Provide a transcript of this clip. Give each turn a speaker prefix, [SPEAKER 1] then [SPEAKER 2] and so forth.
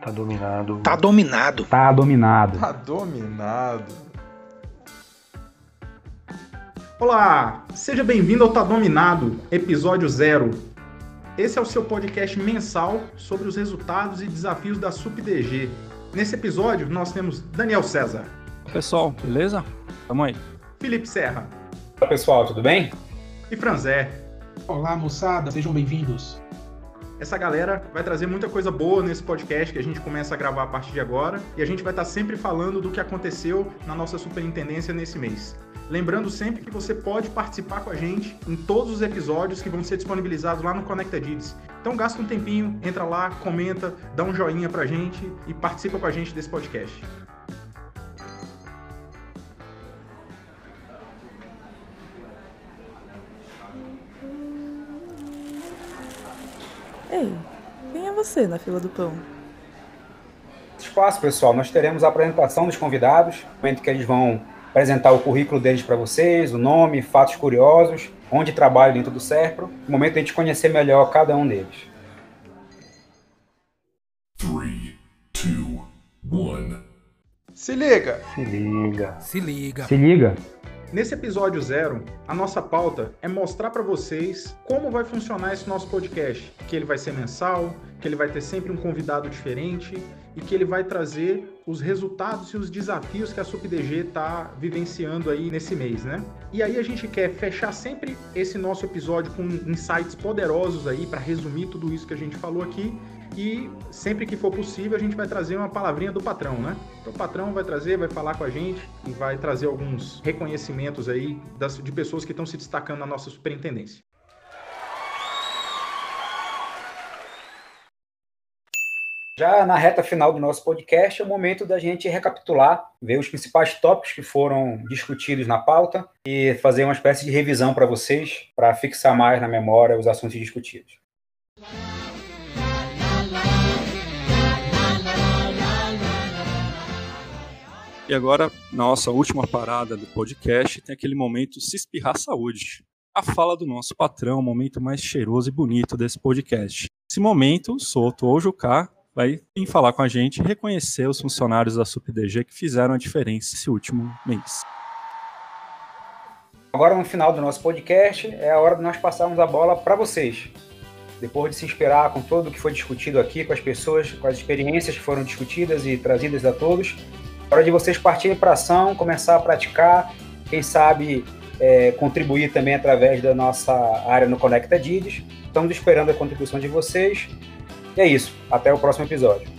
[SPEAKER 1] Tá dominado.
[SPEAKER 2] Tá dominado.
[SPEAKER 3] Tá dominado.
[SPEAKER 4] Tá dominado.
[SPEAKER 5] Olá, seja bem-vindo ao Tá Dominado, episódio zero. Esse é o seu podcast mensal sobre os resultados e desafios da SupDG. Nesse episódio, nós temos Daniel César.
[SPEAKER 6] Pessoal, beleza? Tamo aí.
[SPEAKER 5] Felipe Serra.
[SPEAKER 7] Olá pessoal, tudo bem?
[SPEAKER 5] E Franzé.
[SPEAKER 8] Olá, moçada, sejam bem-vindos.
[SPEAKER 5] Essa galera vai trazer muita coisa boa nesse podcast que a gente começa a gravar a partir de agora e a gente vai estar sempre falando do que aconteceu na nossa superintendência nesse mês. Lembrando sempre que você pode participar com a gente em todos os episódios que vão ser disponibilizados lá no Connected Ids. Então gasta um tempinho, entra lá, comenta, dá um joinha pra gente e participa com a gente desse podcast.
[SPEAKER 9] Ei, quem é você na fila do pão?
[SPEAKER 7] Espaço, pessoal, nós teremos a apresentação dos convidados, momento que eles vão apresentar o currículo deles para vocês, o nome, fatos curiosos, onde trabalham dentro do SERPRO, no momento de a gente conhecer melhor cada um deles.
[SPEAKER 4] 3, 2, 1. Se liga!
[SPEAKER 1] Se liga.
[SPEAKER 2] Se liga.
[SPEAKER 3] Se liga.
[SPEAKER 5] Nesse episódio zero, a nossa pauta é mostrar para vocês como vai funcionar esse nosso podcast, que ele vai ser mensal, que ele vai ter sempre um convidado diferente e que ele vai trazer os resultados e os desafios que a SupDG está vivenciando aí nesse mês, né? E aí a gente quer fechar sempre esse nosso episódio com insights poderosos aí para resumir tudo isso que a gente falou aqui e sempre que for possível a gente vai trazer uma palavrinha do patrão, né? Então o patrão vai trazer, vai falar com a gente e vai trazer alguns reconhecimentos aí das, de pessoas que estão se destacando na nossa superintendência.
[SPEAKER 7] Já na reta final do nosso podcast, é o momento da gente recapitular, ver os principais tópicos que foram discutidos na pauta e fazer uma espécie de revisão para vocês, para fixar mais na memória os assuntos discutidos.
[SPEAKER 6] E agora, nossa última parada do podcast, tem aquele momento se espirrar saúde. A fala do nosso patrão, o momento mais cheiroso e bonito desse podcast. Esse momento, Soto ou Jucá vai vir falar com a gente e reconhecer os funcionários da SupDG que fizeram a diferença esse último mês.
[SPEAKER 7] Agora, no final do nosso podcast, é a hora de nós passarmos a bola para vocês. Depois de se inspirar com tudo que foi discutido aqui, com as pessoas, com as experiências que foram discutidas e trazidas a todos, hora de vocês partirem para ação, começar a praticar, quem sabe é, contribuir também através da nossa área no Conecta Dides. Estamos esperando a contribuição de vocês. E é isso. Até o próximo episódio.